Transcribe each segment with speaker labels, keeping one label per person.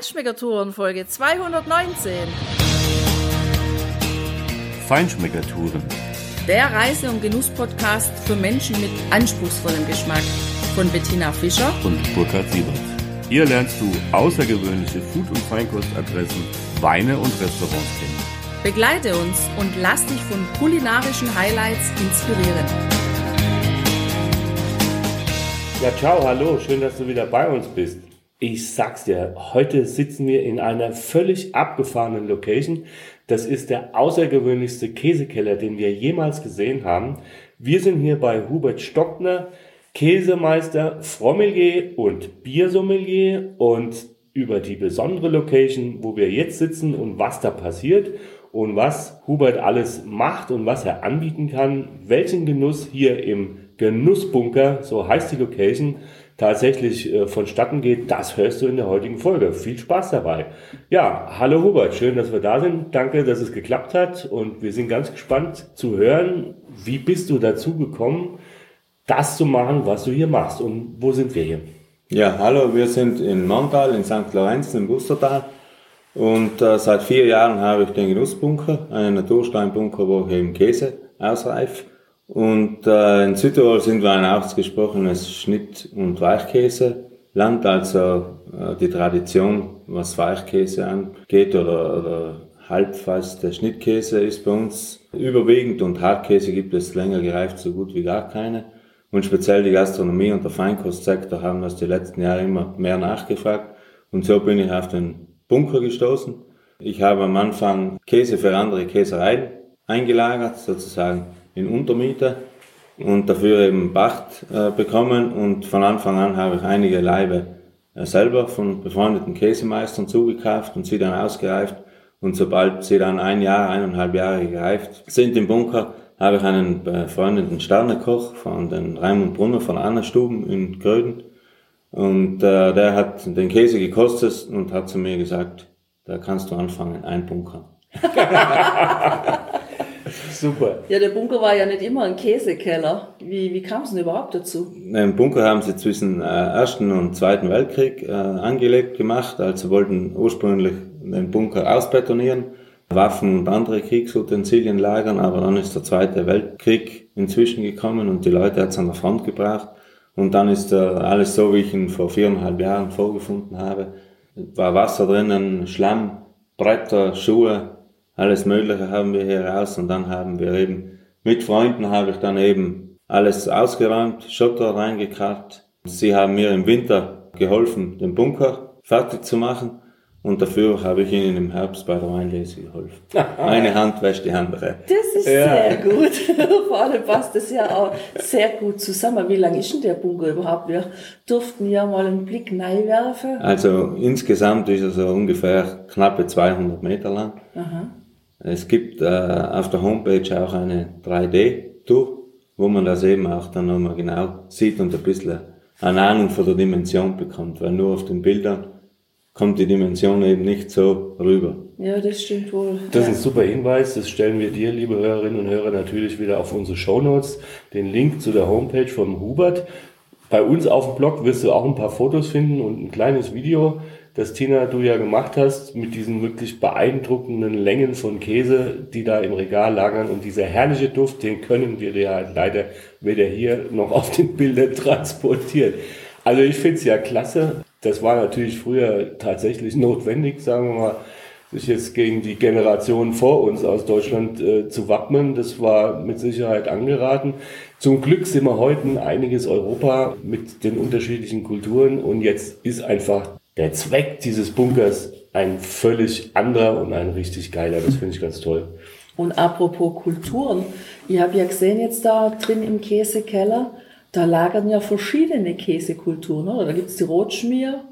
Speaker 1: Feinschmeckertouren Folge 219.
Speaker 2: Feinschmeckertouren.
Speaker 1: Der Reise- und Genuss-Podcast für Menschen mit anspruchsvollem Geschmack von Bettina Fischer
Speaker 2: und Burkhard Siebert. Hier lernst du außergewöhnliche Food- und Feinkostadressen, Weine und Restaurants kennen.
Speaker 1: Begleite uns und lass dich von kulinarischen Highlights inspirieren.
Speaker 3: Ja, ciao, hallo, schön, dass du wieder bei uns bist. Ich sag's dir, heute sitzen wir in einer völlig abgefahrenen Location. Das ist der außergewöhnlichste Käsekeller, den wir jemals gesehen haben. Wir sind hier bei Hubert Stockner, Käsemeister, Frommelier und Biersommelier und über die besondere Location, wo wir jetzt sitzen und was da passiert und was Hubert alles macht und was er anbieten kann, welchen Genuss hier im Genussbunker, so heißt die Location, tatsächlich äh, vonstatten geht, das hörst du in der heutigen Folge. Viel Spaß dabei. Ja, hallo Hubert, schön, dass wir da sind. Danke, dass es geklappt hat und wir sind ganz gespannt zu hören, wie bist du dazu gekommen, das zu machen, was du hier machst und wo sind wir hier?
Speaker 4: Ja, hallo, wir sind in Montal, in St. Lorenz, im Bustertal. Und äh, seit vier Jahren habe ich den Genussbunker, einen Natursteinbunker, wo ich eben Käse ausreife. Und äh, in Südtirol sind wir ein ausgesprochenes Schnitt- und Weichkäseland, also äh, die Tradition, was Weichkäse angeht oder, oder halbfeste Schnittkäse ist bei uns überwiegend und Hartkäse gibt es länger gereift so gut wie gar keine. Und speziell die Gastronomie und der Feinkostsektor haben das die letzten Jahre immer mehr nachgefragt. Und so bin ich auf den Bunker gestoßen. Ich habe am Anfang Käse für andere Käsereien eingelagert, sozusagen in Untermiete und dafür eben Pacht äh, bekommen. Und von Anfang an habe ich einige Leibe äh, selber von befreundeten Käsemeistern zugekauft und sie dann ausgereift. Und sobald sie dann ein Jahr, eineinhalb Jahre gereift sind im Bunker, habe ich einen befreundeten Sternekoch von den Raimund Brunner von Anna Stuben in Gröden. Und äh, der hat den Käse gekostet und hat zu mir gesagt, da kannst du anfangen, ein Bunker.
Speaker 1: Super. Ja, der Bunker war ja nicht immer ein Käsekeller. Wie, wie kam es denn überhaupt dazu?
Speaker 4: Den Bunker haben sie zwischen äh, Ersten und Zweiten Weltkrieg äh, angelegt gemacht. Also wollten ursprünglich den Bunker ausbetonieren, Waffen und andere Kriegsutensilien lagern, aber dann ist der Zweite Weltkrieg inzwischen gekommen und die Leute hat es an der Front gebracht. Und dann ist äh, alles so, wie ich ihn vor viereinhalb Jahren vorgefunden habe. War Wasser drinnen, Schlamm, Bretter, Schuhe, alles Mögliche haben wir hier raus und dann haben wir eben mit Freunden habe ich dann eben alles ausgeräumt, Schotter reingekarrt. Sie haben mir im Winter geholfen, den Bunker fertig zu machen und dafür habe ich ihnen im Herbst bei der Weinlese geholfen. Eine Hand wäscht die andere.
Speaker 1: Das ist ja. sehr gut. Vor allem passt das ja auch sehr gut zusammen. Wie lang ist denn der Bunker überhaupt? Wir durften ja mal einen Blick werfen.
Speaker 4: Also insgesamt ist er so ungefähr knappe 200 Meter lang. Aha. Es gibt äh, auf der Homepage auch eine 3D-Tour, wo man das eben auch dann nochmal genau sieht und ein bisschen eine Ahnung von der Dimension bekommt, weil nur auf den Bildern kommt die Dimension eben nicht so rüber.
Speaker 1: Ja, das stimmt wohl.
Speaker 3: Das ist
Speaker 1: ein
Speaker 3: super Hinweis. Das stellen wir dir, liebe Hörerinnen und Hörer, natürlich wieder auf unsere Show Notes. Den Link zu der Homepage von Hubert. Bei uns auf dem Blog wirst du auch ein paar Fotos finden und ein kleines Video das Tina du ja gemacht hast, mit diesen wirklich beeindruckenden Längen von Käse, die da im Regal lagern und dieser herrliche Duft, den können wir dir halt leider weder hier noch auf den Bildern transportieren. Also ich finde es ja klasse. Das war natürlich früher tatsächlich notwendig, sagen wir mal, sich jetzt gegen die Generation vor uns aus Deutschland äh, zu wappnen. Das war mit Sicherheit angeraten. Zum Glück sind wir heute ein einiges Europa mit den unterschiedlichen Kulturen und jetzt ist einfach der Zweck dieses Bunkers ein völlig anderer und ein richtig geiler. Das finde ich ganz toll.
Speaker 1: Und apropos Kulturen, ich habe ja gesehen jetzt da drin im Käsekeller, da lagern ja verschiedene Käsekulturen. Oder? Da gibt's die Rotschmier,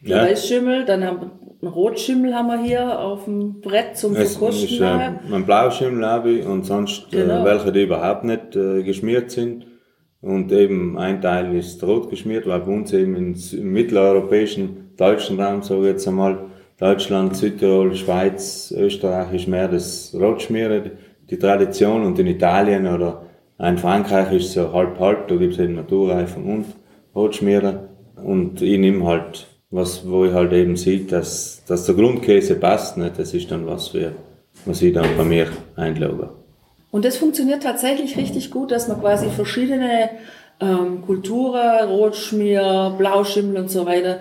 Speaker 1: die ja. Weißschimmel, dann haben einen Rotschimmel haben wir hier auf dem Brett zum es Verkosten. Ist,
Speaker 4: äh, ein Blauschimmel habe ich und sonst äh, genau. äh, welche, die überhaupt nicht äh, geschmiert sind. Und eben ein Teil ist rot geschmiert, weil bei uns eben im mitteleuropäischen deutschen Raum, so jetzt einmal, Deutschland, Südtirol, Schweiz, Österreich ist mehr das Rotschmieren, die Tradition und in Italien oder in Frankreich ist so halb halb, da gibt's eben Naturreifen und Rotschmieren und ich nehme halt was, wo ich halt eben sehe, dass, dass der Grundkäse passt, nicht? das ist dann was, für, was ich dann bei mir einlogge.
Speaker 1: Und das funktioniert tatsächlich richtig gut, dass man quasi verschiedene ähm, Kulturen, Rotschmier, Blauschimmel und so weiter,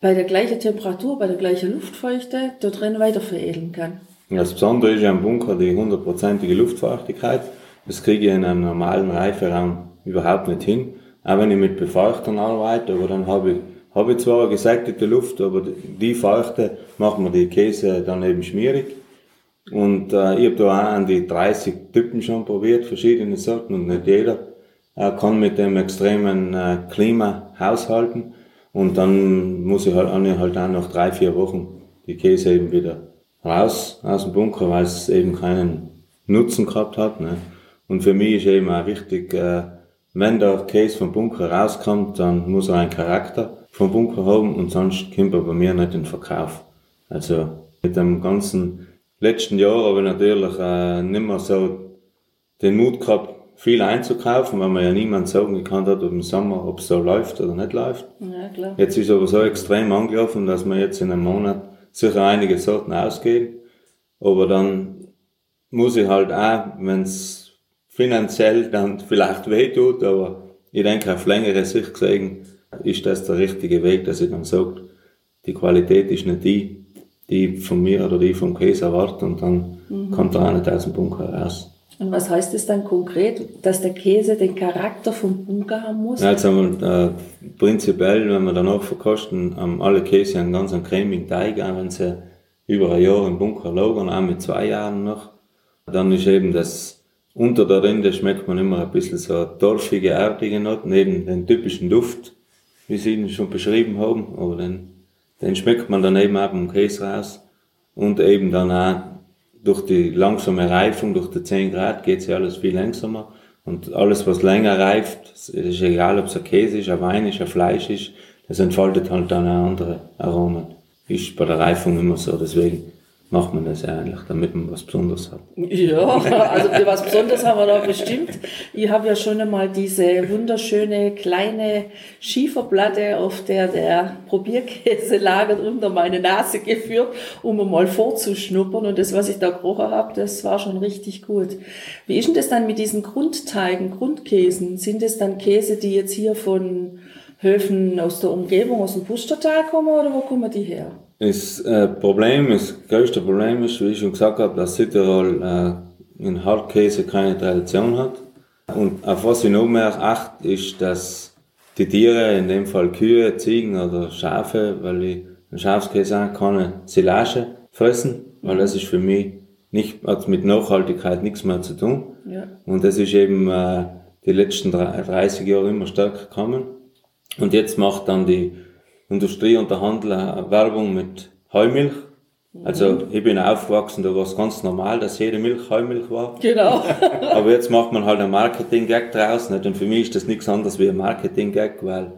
Speaker 1: bei der gleichen Temperatur, bei der gleichen Luftfeuchte da drin weiter veredeln kann.
Speaker 4: Das Besondere ist ja am Bunker die hundertprozentige Luftfeuchtigkeit. Das kriege ich in einem normalen Reiferaum überhaupt nicht hin. Auch wenn ich mit Befeuchtern arbeite, aber dann habe ich, habe ich zwar eine gesättigte Luft, aber die Feuchte macht mir die Käse dann eben schmierig. Und äh, ich habe da auch an die 30 Typen schon probiert, verschiedene Sorten, und nicht jeder äh, kann mit dem extremen äh, Klima haushalten. Und dann muss ich halt, halt auch nach drei, vier Wochen die Käse eben wieder raus aus dem Bunker, weil es eben keinen Nutzen gehabt hat. Ne? Und für mich ist eben auch wichtig, äh, wenn der Käse vom Bunker rauskommt, dann muss er einen Charakter vom Bunker haben und sonst kommt er bei mir nicht in den Verkauf. Also mit dem ganzen letzten Jahr habe ich natürlich äh, nicht mehr so den Mut gehabt, viel einzukaufen, weil man ja niemand sagen kann, hat im Sommer, ob es so läuft oder nicht läuft.
Speaker 1: Ja, klar.
Speaker 4: Jetzt ist aber so extrem angelaufen, dass man jetzt in einem Monat sicher einige Sorten ausgehen. Aber dann muss ich halt auch, wenn es finanziell dann vielleicht wehtut, aber ich denke auf längere Sicht gesehen, ist das der richtige Weg, dass ich dann sage, die Qualität ist nicht die, die von mir oder die vom Käse erwartet und dann mhm. kommt er auch nicht aus dem Bunker raus.
Speaker 1: Und was heißt es dann konkret, dass der Käse den Charakter vom Bunker haben muss?
Speaker 4: Also äh, prinzipiell, wenn wir danach verkosten, haben alle Käse einen ganz cremigen Teig, auch wenn sie über ein Jahr im Bunker lagern, auch mit zwei Jahren noch. Dann ist eben das, unter der Rinde schmeckt man immer ein bisschen so torfige, erdige Noten, neben den typischen Duft, wie Sie ihn schon beschrieben haben, aber den, den schmeckt man dann eben auch im Käse raus. Und eben dann auch durch die langsame Reifung, durch die 10 Grad geht ja alles viel langsamer. Und alles, was länger reift, ist egal, ob es ein Käse ist, ein Wein ist, ein Fleisch ist, das entfaltet halt dann auch andere Aromen. Ist bei der Reifung immer so, deswegen macht man das ja eigentlich, damit man was Besonderes hat.
Speaker 1: Ja, also was Besonderes haben wir da bestimmt. Ich habe ja schon einmal diese wunderschöne kleine Schieferplatte, auf der der Probierkäse lagert, unter meine Nase geführt, um mal vorzuschnuppern. Und das, was ich da gerochen habe, das war schon richtig gut. Wie ist denn das dann mit diesen Grundteigen, Grundkäsen? Sind das dann Käse, die jetzt hier von Höfen aus der Umgebung, aus dem Pustertal kommen oder wo kommen die her?
Speaker 4: Das äh, Problem, das größte Problem ist, wie ich schon gesagt habe, dass Südtirol äh, in Hartkäse keine Tradition hat. Und auf was ich noch mehr achte, ist, dass die Tiere, in dem Fall Kühe, Ziegen oder Schafe, weil ich einen Schafskäse habe, keine Silage fressen, weil das ist für mich nicht, hat mit Nachhaltigkeit nichts mehr zu tun. Ja. Und das ist eben äh, die letzten 30 Jahre immer stärker gekommen. Und jetzt macht dann die Industrie und der Handel Werbung mit Heumilch. Also mhm. ich bin aufgewachsen, da war es ganz normal, dass jede Milch Heumilch war.
Speaker 1: Genau.
Speaker 4: Aber jetzt macht man halt ein Marketing-Gag draus. Nicht? Und für mich ist das nichts anderes wie ein Marketing-Gag, weil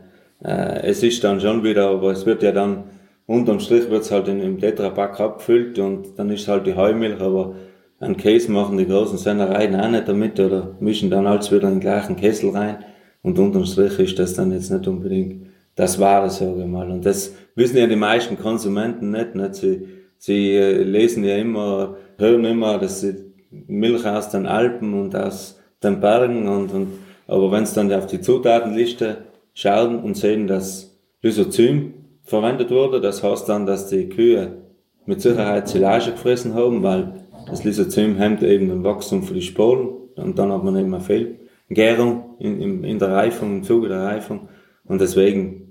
Speaker 4: äh, es ist dann schon wieder, aber es wird ja dann unterm Strich wird es halt in, im Tetrapack abgefüllt und dann ist halt die Heumilch, aber ein Käse machen die großen Sennereien auch nicht damit oder mischen dann alles wieder in den gleichen Kessel rein und unterm Strich ist das dann jetzt nicht unbedingt das war es, sage ich mal. Und das wissen ja die meisten Konsumenten nicht. nicht? Sie, sie äh, lesen ja immer, hören immer, dass sie Milch aus den Alpen und aus den Bergen und, und aber wenn sie dann auf die Zutatenliste schauen und sehen, dass Lysozym verwendet wurde, das heißt dann, dass die Kühe mit Sicherheit Silage gefressen haben, weil das Lysozym hemmt eben den Wachstum für die Sporen und dann hat man eben eine Fehlgärung in, in, in der Reifung, im Zuge der Reifung. Und deswegen,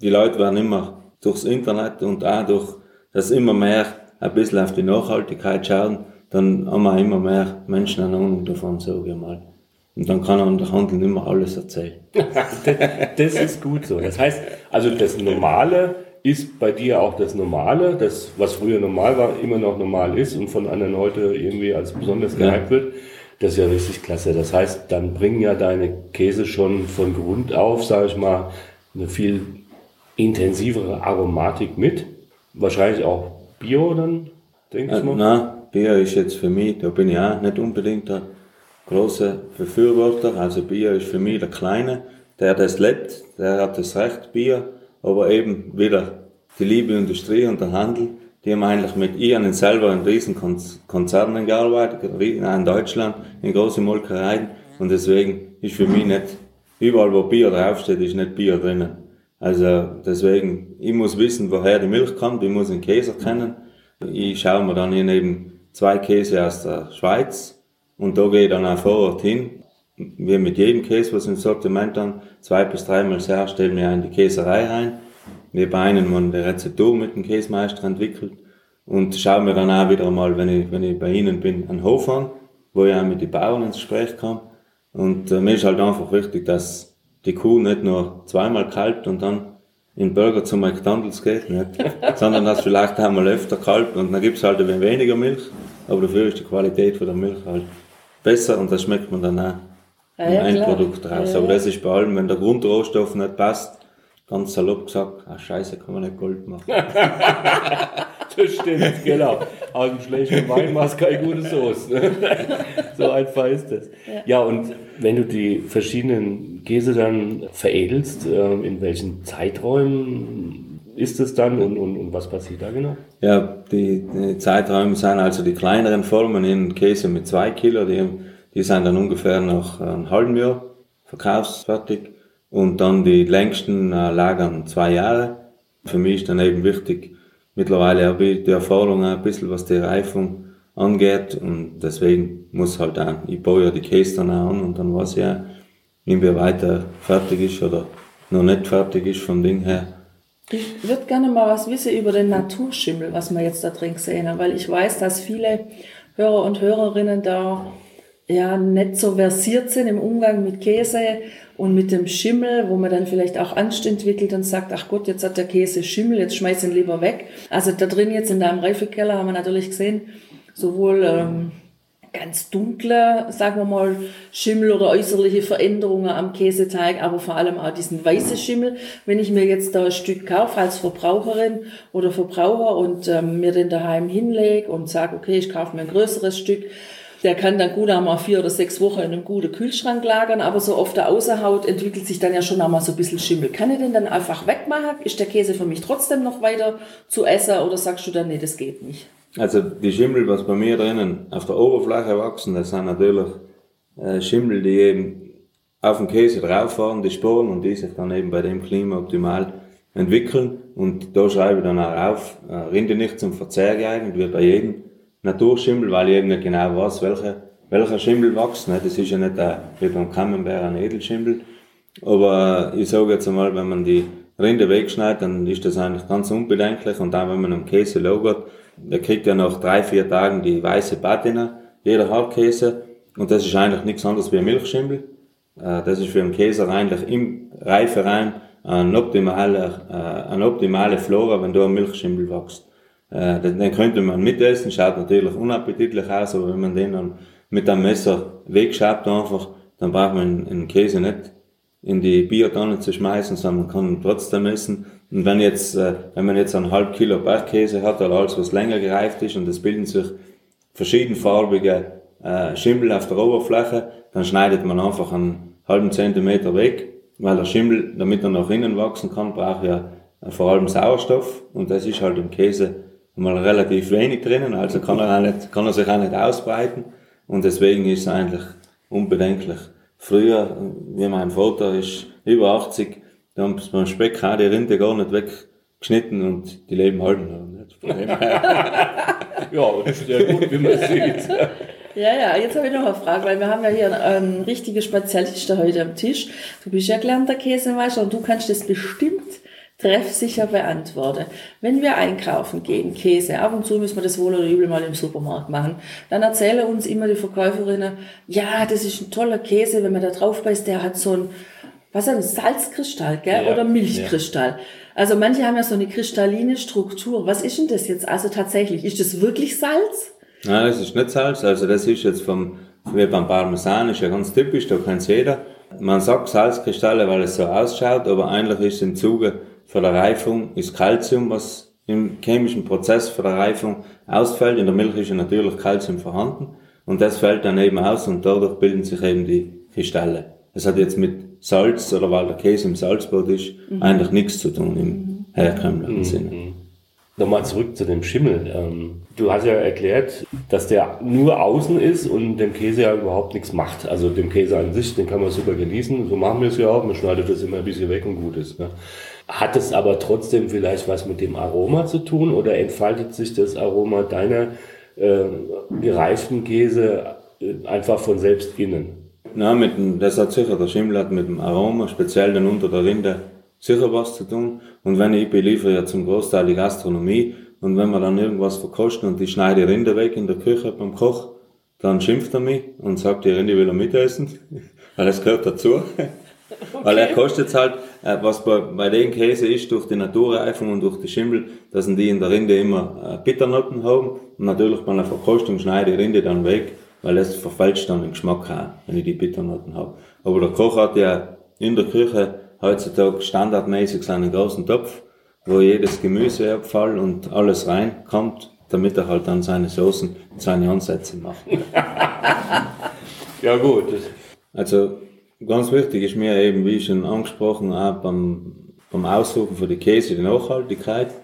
Speaker 4: die Leute werden immer durchs Internet und auch durch das immer mehr ein bisschen auf die Nachhaltigkeit schauen, dann haben wir immer mehr Menschen eine Ahnung davon, sage ich mal. Und dann kann man der Handel nicht mehr alles erzählen.
Speaker 3: das ist gut so. Das heißt, also das Normale ist bei dir auch das Normale, das, was früher normal war, immer noch normal ist und von anderen heute irgendwie als besonders gehypt ja. wird. Das ist ja richtig klasse. Das heißt, dann bringen ja deine Käse schon von Grund auf, sage ich mal, eine viel intensivere Aromatik mit. Wahrscheinlich auch Bio dann, denke ich
Speaker 4: mal. Nein, Bio ist jetzt für mich, da bin ich auch nicht unbedingt der große Befürworter. Also Bier ist für mich der Kleine, der das lebt, der hat das Recht, Bier, aber eben wieder die liebe Industrie und der Handel, die haben eigentlich mit ihren selber in riesen Konzernen gearbeitet, in Deutschland, in großen Molkereien. Und deswegen ist für mich nicht, überall wo Bier draufsteht, ist nicht Bier drinnen. Also deswegen, ich muss wissen, woher die Milch kommt, ich muss den Käse kennen. Ich schaue mir dann hier neben zwei Käse aus der Schweiz und da gehe ich dann auch vor Ort hin. Wie mit jedem Käse, was im Sortiment dann zwei bis dreimal sehr, stellen wir in die Käserei rein neben einem man die Rezeptur mit dem Käsemeister entwickelt und schaue mir dann auch wieder mal, wenn ich, wenn ich bei Ihnen bin, einen Hof an, wo ich auch mit den Bauern ins Gespräch kam. Und äh, mir ist halt einfach wichtig, dass die Kuh nicht nur zweimal kalbt und dann in Burger zu McDonalds geht, nicht? sondern dass vielleicht einmal öfter kalbt und dann gibt's halt ein wenig weniger Milch, aber dafür ist die Qualität von der Milch halt besser und das schmeckt man dann auch im ja, Endprodukt raus. Ja, aber das ist bei allem, wenn der Grundrohstoff nicht passt, ganz salopp gesagt, ah, scheiße, kann man nicht Gold machen.
Speaker 3: das stimmt, genau. Aus dem schlechten Wein machst du keine gute Soße. Ne? so einfach ist das. Ja. ja. und wenn du die verschiedenen Käse dann veredelst, äh, in welchen Zeiträumen ist es dann und, und, und was passiert da genau?
Speaker 4: Ja, die, die Zeiträume sind also die kleineren Formen in Käse mit zwei Kilo, die, die sind dann ungefähr nach einem halben Jahr verkaufsfertig und dann die längsten äh, lagern zwei Jahre. Für mich ist dann eben wichtig, mittlerweile habe ich die Erfahrung ein bisschen, was die Reifung angeht und deswegen muss halt auch, ich baue ja die Käse dann auch an und dann weiß ich ja, inwieweit er fertig ist oder noch nicht fertig ist vom Ding her.
Speaker 1: Ich würde gerne mal was wissen über den Naturschimmel, was wir jetzt da drin gesehen haben, weil ich weiß, dass viele Hörer und Hörerinnen da ja nicht so versiert sind im Umgang mit Käse und mit dem Schimmel, wo man dann vielleicht auch Angst entwickelt und sagt, ach Gott, jetzt hat der Käse Schimmel, jetzt schmeiß ihn lieber weg. Also da drin jetzt in deinem Reifekeller haben wir natürlich gesehen, sowohl ähm, ganz dunkle, sagen wir mal, Schimmel oder äußerliche Veränderungen am Käseteig, aber vor allem auch diesen weißen Schimmel. Wenn ich mir jetzt da ein Stück kaufe als Verbraucherin oder Verbraucher und ähm, mir den daheim hinlege und sage, okay, ich kaufe mir ein größeres Stück, der kann dann gut einmal vier oder sechs Wochen in einem guten Kühlschrank lagern, aber so auf der Außenhaut entwickelt sich dann ja schon einmal so ein bisschen Schimmel. Kann ich den dann einfach wegmachen? Ist der Käse für mich trotzdem noch weiter zu essen oder sagst du dann, nee, das geht nicht?
Speaker 4: Also die Schimmel, was bei mir drinnen auf der Oberfläche wachsen, das sind natürlich äh, Schimmel, die eben auf dem Käse drauffahren, die Sporen und die sich dann eben bei dem Klima optimal entwickeln. Und da schreibe ich dann auch auf, äh, Rinde nicht zum Verzehr geeignet, wie bei jedem Naturschimmel, weil ich eben nicht genau weiß, welcher, welcher Schimmel wächst. Ne? Das ist ja nicht ein, wie beim Camembert ein Edelschimmel. Aber ich sage jetzt einmal, wenn man die Rinde wegschneidet, dann ist das eigentlich ganz unbedenklich. Und dann, wenn man am Käse lagert, der kriegt ja nach drei, vier Tagen die weiße Patina, jeder Hartkäse. Und das ist eigentlich nichts anderes wie ein Milchschimmel. Äh, das ist für einen Käse eigentlich im Reiferein ein optimaler, äh, eine optimale Flora, wenn da ein Milchschimmel wächst. Äh, den, könnte man mitessen, schaut natürlich unappetitlich aus, aber wenn man den dann mit einem Messer wegschabt einfach, dann braucht man den Käse nicht in die Biotonne zu schmeißen, sondern man kann ihn trotzdem essen. Und wenn jetzt, äh, wenn man jetzt einen halb Kilo Bergkäse hat oder alles, was länger gereift ist und es bilden sich verschiedenfarbige äh, Schimmel auf der Oberfläche, dann schneidet man einfach einen halben Zentimeter weg, weil der Schimmel, damit er nach innen wachsen kann, braucht ja vor allem Sauerstoff und das ist halt im Käse mal relativ wenig drinnen, also kann er, auch nicht, kann er sich auch nicht ausbreiten und deswegen ist es eigentlich unbedenklich. Früher, wie mein Vater ist über 80, da haben sie beim Speck auch die Rinde gar nicht weggeschnitten und die leben halt noch.
Speaker 3: ja, das ist ja gut, wie man sieht.
Speaker 1: Ja, ja, jetzt habe ich noch eine Frage, weil wir haben ja hier einen richtigen Spezialisten heute am Tisch. Du bist ja gelernter Käsemeister und du kannst das bestimmt treffsicher beantworte. Wenn wir einkaufen gehen, Käse, ab und zu müssen wir das wohl oder übel mal im Supermarkt machen, dann erzählen uns immer die Verkäuferinnen, ja, das ist ein toller Käse, wenn man da drauf beißt, der hat so ein, was ist ein Salzkristall, gell, ja, oder Milchkristall. Ja. Also manche haben ja so eine kristalline Struktur. Was ist denn das jetzt also tatsächlich? Ist das wirklich Salz?
Speaker 4: Nein, das ist nicht Salz. Also das ist jetzt vom, wie beim Parmesan, ist ja ganz typisch, da kennt jeder. Man sagt Salzkristalle, weil es so ausschaut, aber eigentlich ist es im Zuge für der Reifung ist Calcium, was im chemischen Prozess für der Reifung ausfällt. In der Milch ist ja natürlich Calcium vorhanden und das fällt dann eben aus und dadurch bilden sich eben die Kristalle. Das hat jetzt mit Salz oder weil der Käse im Salzboot ist, mhm. eigentlich nichts zu tun im herkömmlichen mhm. Sinne.
Speaker 3: Nochmal zurück zu dem Schimmel. Ähm, du hast ja erklärt, dass der nur außen ist und dem Käse ja überhaupt nichts macht. Also dem Käse an sich, den kann man super genießen. So machen wir es ja auch. Man schneidet das immer ein bisschen weg und gut ist. Hat es aber trotzdem vielleicht was mit dem Aroma zu tun oder entfaltet sich das Aroma deiner äh, gereiften Käse äh, einfach von selbst innen?
Speaker 4: Na, mit dem, das hat sicher, der Schimmel hat mit dem Aroma, speziell dann unter der Rinde, sicher was zu tun. Und wenn ich beliefere ja zum Großteil die Gastronomie und wenn wir dann irgendwas verkosten und ich schneide Rinde weg in der Küche beim Koch, dann schimpft er mich und sagt, die Rinde will er mitessen, weil das gehört dazu. Okay. Weil er kostet halt, was bei, bei den Käse ist, durch die Naturreifung und durch die Schimmel, dass die in der Rinde immer äh, Bitternoten haben. Und natürlich bei einer Verkostung schneide ich die Rinde dann weg, weil es verfälscht dann den Geschmack auch, wenn ich die Bitternoten habe. Aber der Koch hat ja in der Küche heutzutage standardmäßig seinen großen Topf, wo jedes Gemüse abfällt und alles reinkommt, damit er halt dann seine Soßen, seine Ansätze macht.
Speaker 3: ja gut.
Speaker 4: Also ganz wichtig ist mir eben, wie schon angesprochen, auch beim, beim Aussuchen für die Käse die Nachhaltigkeit.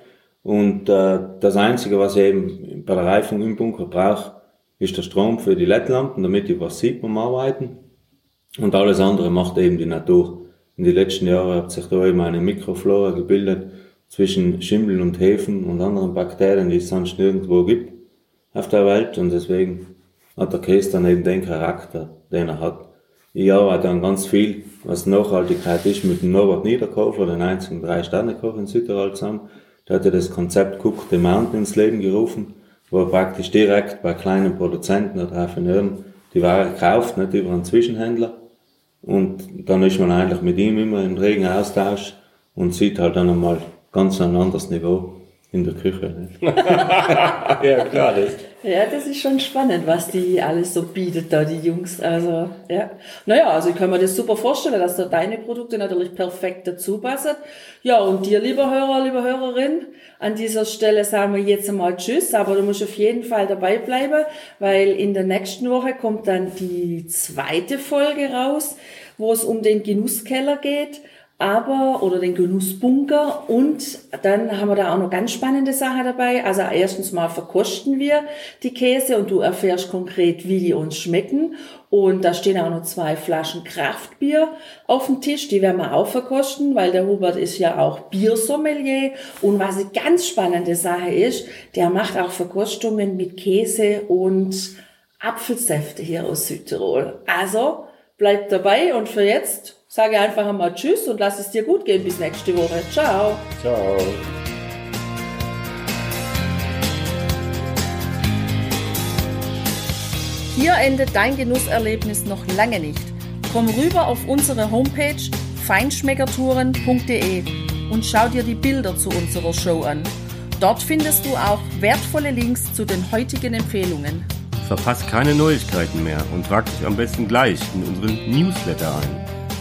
Speaker 4: Und äh, das Einzige, was ich eben bei der Reifung im Bunker brauche, ist der Strom für die LED-Lampen, damit ich was sieht beim Arbeiten. Und alles andere macht eben die Natur. In den letzten Jahren hat sich da eben eine Mikroflora gebildet zwischen Schimmeln und Hefen und anderen Bakterien, die es sonst nirgendwo gibt auf der Welt. Und deswegen hat der Käse dann eben den Charakter, den er hat. Ich arbeite dann ganz viel, was Nachhaltigkeit ist, mit dem Norbert Niederkofer, den einzigen Drei-Sterne-Koch in Südtirol zusammen. Der hat ja das Konzept Cook the Mountain ins Leben gerufen, wo er praktisch direkt bei kleinen Produzenten oder Raffineuren die Ware kauft, nicht über einen Zwischenhändler und dann ist man eigentlich mit ihm immer im regen Austausch und sieht halt dann einmal ganz ein anderes Niveau in der Küche.
Speaker 3: Ja, klar. Das.
Speaker 1: Ja, das ist schon spannend, was die alles so bietet da, die Jungs. Also, ja. Naja, also ich kann mir das super vorstellen, dass da deine Produkte natürlich perfekt dazu passen. Ja, und dir, lieber Hörer, lieber Hörerin, an dieser Stelle sagen wir jetzt einmal Tschüss, aber du musst auf jeden Fall dabei bleiben, weil in der nächsten Woche kommt dann die zweite Folge raus, wo es um den Genusskeller geht aber oder den Genussbunker und dann haben wir da auch noch ganz spannende Sachen dabei. Also erstens mal verkosten wir die Käse und du erfährst konkret, wie die uns schmecken und da stehen auch noch zwei Flaschen Kraftbier auf dem Tisch, die werden wir auch verkosten, weil der Hubert ist ja auch Biersommelier und was eine ganz spannende Sache ist, der macht auch Verkostungen mit Käse und Apfelsäfte hier aus Südtirol. Also bleibt dabei und für jetzt Sage einfach einmal Tschüss und lass es dir gut gehen. Bis nächste Woche. Ciao.
Speaker 3: Ciao.
Speaker 1: Hier endet dein Genusserlebnis noch lange nicht. Komm rüber auf unsere Homepage feinschmeckertouren.de und schau dir die Bilder zu unserer Show an. Dort findest du auch wertvolle Links zu den heutigen Empfehlungen.
Speaker 2: Verpass keine Neuigkeiten mehr und trag dich am besten gleich in unseren Newsletter ein.